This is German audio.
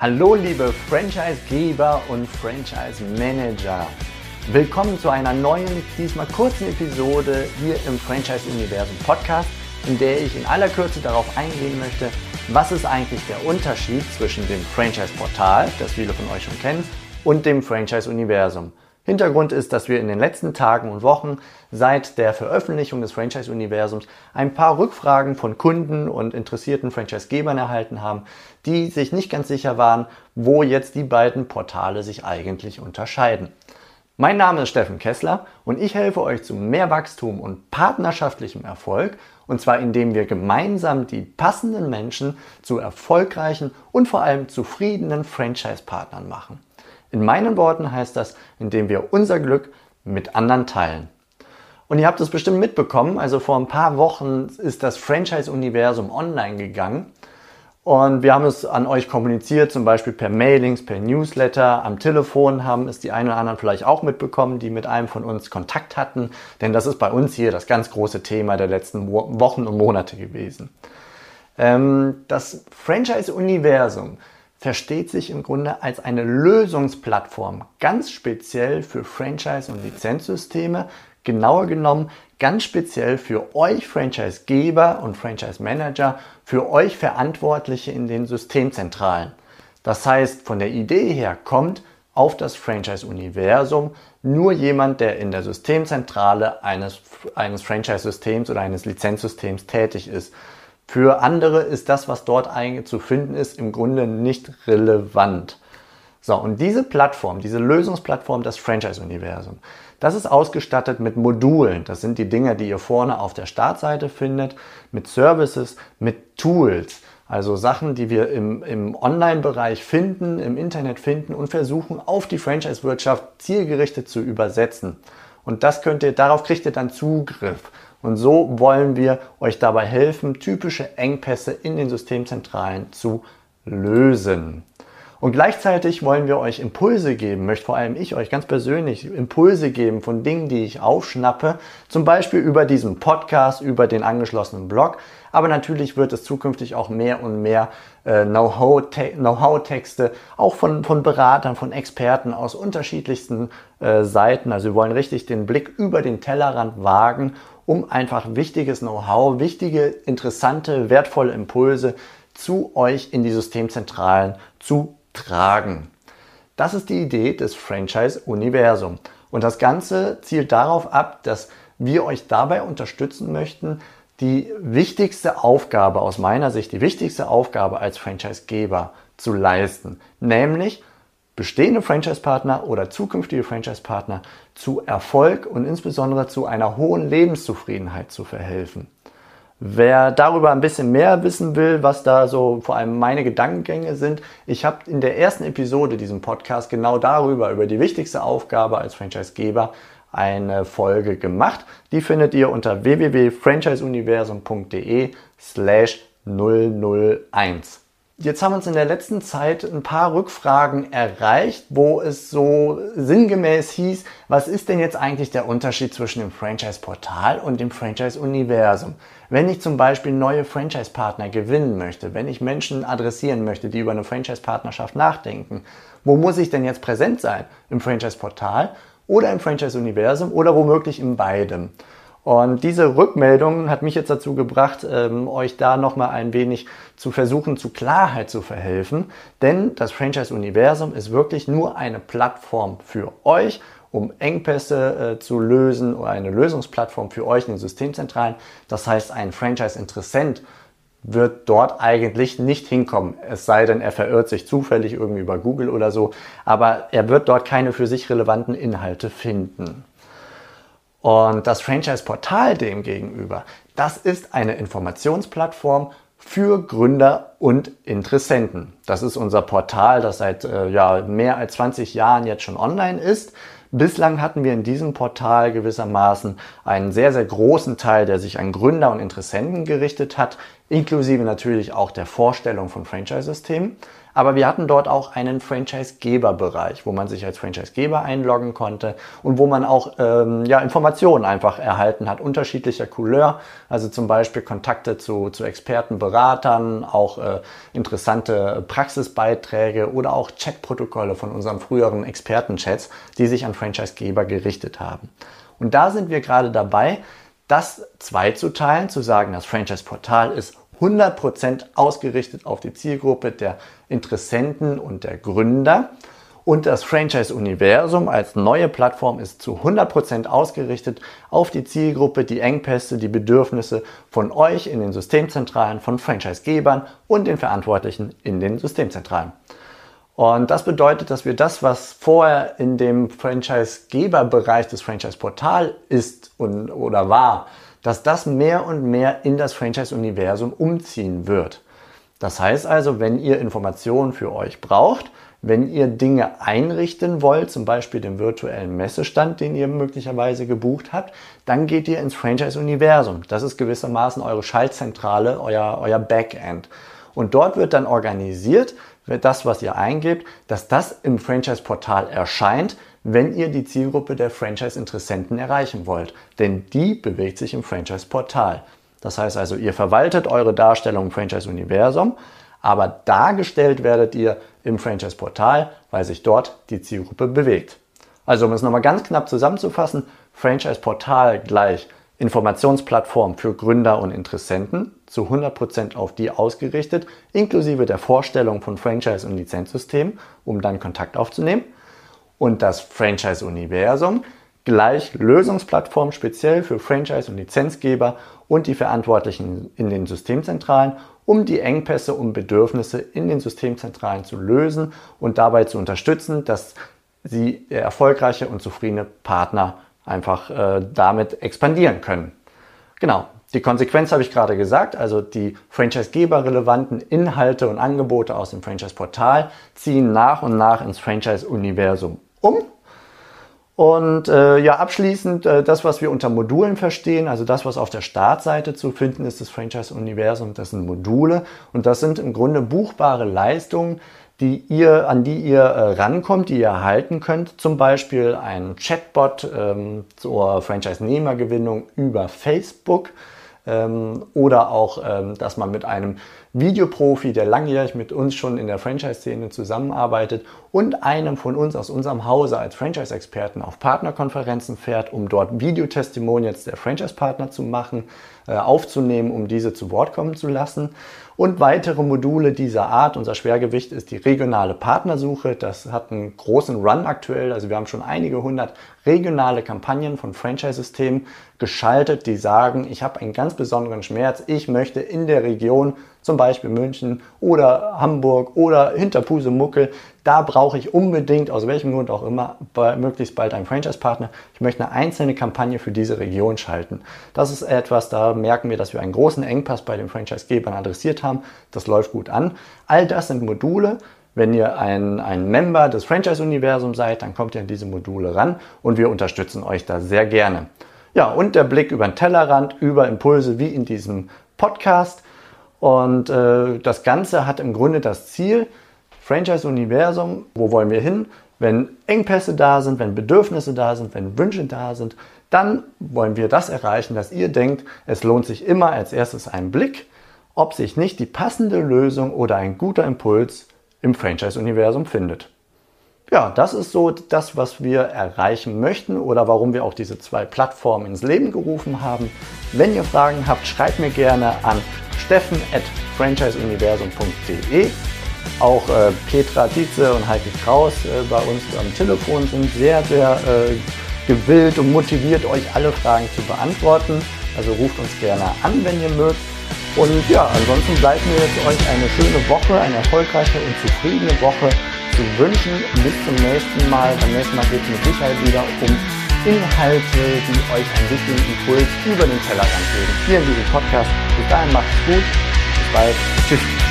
Hallo liebe Franchisegeber und Franchise Manager. Willkommen zu einer neuen, diesmal kurzen Episode hier im Franchise Universum Podcast, in der ich in aller Kürze darauf eingehen möchte, was ist eigentlich der Unterschied zwischen dem Franchise Portal, das viele von euch schon kennen, und dem Franchise Universum. Hintergrund ist, dass wir in den letzten Tagen und Wochen seit der Veröffentlichung des Franchise-Universums ein paar Rückfragen von Kunden und interessierten Franchise-Gebern erhalten haben, die sich nicht ganz sicher waren, wo jetzt die beiden Portale sich eigentlich unterscheiden. Mein Name ist Steffen Kessler und ich helfe euch zu mehr Wachstum und partnerschaftlichem Erfolg und zwar indem wir gemeinsam die passenden Menschen zu erfolgreichen und vor allem zufriedenen Franchise-Partnern machen. In meinen Worten heißt das, indem wir unser Glück mit anderen teilen. Und ihr habt es bestimmt mitbekommen, also vor ein paar Wochen ist das Franchise-Universum online gegangen. Und wir haben es an euch kommuniziert, zum Beispiel per Mailings, per Newsletter, am Telefon haben es die einen oder anderen vielleicht auch mitbekommen, die mit einem von uns Kontakt hatten. Denn das ist bei uns hier das ganz große Thema der letzten Wochen und Monate gewesen. Ähm, das Franchise-Universum versteht sich im Grunde als eine Lösungsplattform, ganz speziell für Franchise- und Lizenzsysteme, genauer genommen ganz speziell für euch Franchise-Geber und Franchise-Manager, für euch Verantwortliche in den Systemzentralen. Das heißt, von der Idee her kommt auf das Franchise-Universum nur jemand, der in der Systemzentrale eines, eines Franchise-Systems oder eines Lizenzsystems tätig ist. Für andere ist das, was dort zu finden ist, im Grunde nicht relevant. So, und diese Plattform, diese Lösungsplattform, das Franchise-Universum, das ist ausgestattet mit Modulen. Das sind die Dinge, die ihr vorne auf der Startseite findet, mit Services, mit Tools. Also Sachen, die wir im, im Online-Bereich finden, im Internet finden und versuchen, auf die Franchise-Wirtschaft zielgerichtet zu übersetzen. Und das könnt ihr, darauf kriegt ihr dann Zugriff. Und so wollen wir euch dabei helfen, typische Engpässe in den Systemzentralen zu lösen. Und gleichzeitig wollen wir euch Impulse geben, möchte vor allem ich euch ganz persönlich Impulse geben von Dingen, die ich aufschnappe, zum Beispiel über diesen Podcast, über den angeschlossenen Blog. Aber natürlich wird es zukünftig auch mehr und mehr äh, Know-how-Texte, auch von, von Beratern, von Experten aus unterschiedlichsten äh, Seiten. Also wir wollen richtig den Blick über den Tellerrand wagen um einfach wichtiges Know-how, wichtige, interessante, wertvolle Impulse zu euch in die Systemzentralen zu tragen. Das ist die Idee des Franchise-Universum. Und das Ganze zielt darauf ab, dass wir euch dabei unterstützen möchten, die wichtigste Aufgabe aus meiner Sicht, die wichtigste Aufgabe als Franchisegeber zu leisten, nämlich bestehende Franchise-Partner oder zukünftige Franchise-Partner zu Erfolg und insbesondere zu einer hohen Lebenszufriedenheit zu verhelfen. Wer darüber ein bisschen mehr wissen will, was da so vor allem meine Gedankengänge sind, ich habe in der ersten Episode diesem Podcast genau darüber, über die wichtigste Aufgabe als Franchisegeber, eine Folge gemacht. Die findet ihr unter www.franchiseuniversum.de slash 001. Jetzt haben uns in der letzten Zeit ein paar Rückfragen erreicht, wo es so sinngemäß hieß, was ist denn jetzt eigentlich der Unterschied zwischen dem Franchise-Portal und dem Franchise-Universum? Wenn ich zum Beispiel neue Franchise-Partner gewinnen möchte, wenn ich Menschen adressieren möchte, die über eine Franchise-Partnerschaft nachdenken, wo muss ich denn jetzt präsent sein? Im Franchise-Portal oder im Franchise-Universum oder womöglich in beidem? Und diese Rückmeldung hat mich jetzt dazu gebracht, ähm, euch da nochmal ein wenig zu versuchen, zu Klarheit zu verhelfen. Denn das Franchise-Universum ist wirklich nur eine Plattform für euch, um Engpässe äh, zu lösen oder eine Lösungsplattform für euch in den Systemzentralen. Das heißt, ein Franchise-Interessent wird dort eigentlich nicht hinkommen. Es sei denn, er verirrt sich zufällig irgendwie über Google oder so. Aber er wird dort keine für sich relevanten Inhalte finden. Und das Franchise-Portal demgegenüber, das ist eine Informationsplattform für Gründer und Interessenten. Das ist unser Portal, das seit äh, ja, mehr als 20 Jahren jetzt schon online ist. Bislang hatten wir in diesem Portal gewissermaßen einen sehr, sehr großen Teil, der sich an Gründer und Interessenten gerichtet hat, inklusive natürlich auch der Vorstellung von Franchise-Systemen. Aber wir hatten dort auch einen Franchise-Geber-Bereich, wo man sich als Franchise-Geber einloggen konnte und wo man auch ähm, ja, Informationen einfach erhalten hat, unterschiedlicher Couleur. Also zum Beispiel Kontakte zu, zu Experten, Beratern, auch äh, interessante Praxisbeiträge oder auch Chatprotokolle von unseren früheren Expertenchats, die sich an Franchise-Geber gerichtet haben. Und da sind wir gerade dabei, das zweizuteilen, zu sagen, das Franchise-Portal ist 100% ausgerichtet auf die Zielgruppe der Interessenten und der Gründer. Und das Franchise-Universum als neue Plattform ist zu 100% ausgerichtet auf die Zielgruppe, die Engpässe, die Bedürfnisse von euch in den Systemzentralen, von Franchise-Gebern und den Verantwortlichen in den Systemzentralen. Und das bedeutet, dass wir das, was vorher in dem Franchise-Geber-Bereich des Franchise-Portal ist und, oder war, dass das mehr und mehr in das Franchise-Universum umziehen wird. Das heißt also, wenn ihr Informationen für euch braucht, wenn ihr Dinge einrichten wollt, zum Beispiel den virtuellen Messestand, den ihr möglicherweise gebucht habt, dann geht ihr ins Franchise-Universum. Das ist gewissermaßen eure Schaltzentrale, euer, euer Backend. Und dort wird dann organisiert, das, was ihr eingebt, dass das im Franchise-Portal erscheint, wenn ihr die Zielgruppe der Franchise-Interessenten erreichen wollt. Denn die bewegt sich im Franchise-Portal. Das heißt also, ihr verwaltet eure Darstellung im Franchise-Universum, aber dargestellt werdet ihr im Franchise-Portal, weil sich dort die Zielgruppe bewegt. Also um es nochmal ganz knapp zusammenzufassen, Franchise-Portal gleich Informationsplattform für Gründer und Interessenten, zu 100% auf die ausgerichtet, inklusive der Vorstellung von Franchise- und Lizenzsystemen, um dann Kontakt aufzunehmen. Und das Franchise-Universum gleich Lösungsplattform speziell für Franchise- und Lizenzgeber und die Verantwortlichen in den Systemzentralen, um die Engpässe und Bedürfnisse in den Systemzentralen zu lösen und dabei zu unterstützen, dass sie erfolgreiche und zufriedene Partner einfach äh, damit expandieren können. Genau, die Konsequenz habe ich gerade gesagt, also die Franchise-Geber relevanten Inhalte und Angebote aus dem Franchise-Portal ziehen nach und nach ins Franchise-Universum um. Und äh, ja, abschließend äh, das, was wir unter Modulen verstehen, also das, was auf der Startseite zu finden ist, das Franchise-Universum, das sind Module und das sind im Grunde buchbare Leistungen, die ihr, an die ihr äh, rankommt, die ihr erhalten könnt. Zum Beispiel ein Chatbot ähm, zur Franchise-Nehmergewinnung über Facebook ähm, oder auch, ähm, dass man mit einem Videoprofi, der langjährig mit uns schon in der Franchise-Szene zusammenarbeitet und einem von uns aus unserem Hause als Franchise-Experten auf Partnerkonferenzen fährt, um dort Videotestimonials der Franchise-Partner zu machen, äh, aufzunehmen, um diese zu Wort kommen zu lassen. Und weitere Module dieser Art. Unser Schwergewicht ist die regionale Partnersuche. Das hat einen großen Run aktuell. Also wir haben schon einige hundert regionale Kampagnen von Franchise-Systemen geschaltet, die sagen, ich habe einen ganz besonderen Schmerz. Ich möchte in der Region zum Beispiel München oder Hamburg oder Hinterpusemuckel, da brauche ich unbedingt, aus welchem Grund auch immer, möglichst bald einen Franchise-Partner. Ich möchte eine einzelne Kampagne für diese Region schalten. Das ist etwas, da merken wir, dass wir einen großen Engpass bei den Franchise-Gebern adressiert haben. Das läuft gut an. All das sind Module, wenn ihr ein, ein Member des Franchise-Universums seid, dann kommt ihr an diese Module ran und wir unterstützen euch da sehr gerne. Ja, und der Blick über den Tellerrand, über Impulse wie in diesem Podcast. Und äh, das Ganze hat im Grunde das Ziel, Franchise-Universum, wo wollen wir hin? Wenn Engpässe da sind, wenn Bedürfnisse da sind, wenn Wünsche da sind, dann wollen wir das erreichen, dass ihr denkt, es lohnt sich immer als erstes ein Blick, ob sich nicht die passende Lösung oder ein guter Impuls im Franchise-Universum findet. Ja, das ist so das, was wir erreichen möchten oder warum wir auch diese zwei Plattformen ins Leben gerufen haben. Wenn ihr Fragen habt, schreibt mir gerne an steffen at franchiseuniversum.de. Auch äh, Petra Dietze und Heike Kraus äh, bei uns am Telefon sind sehr, sehr äh, gewillt und motiviert, euch alle Fragen zu beantworten. Also ruft uns gerne an, wenn ihr mögt. Und ja, ansonsten bleibt mir jetzt euch eine schöne Woche, eine erfolgreiche und zufriedene Woche zu wünschen. Bis zum nächsten Mal. Beim nächsten Mal geht es mit Sicherheit wieder um Inhalte, die euch einen wichtigen Impuls über den Tellerrand geben. Hier in diesem Podcast. Bis dahin macht's gut. Bis bald. Tschüss.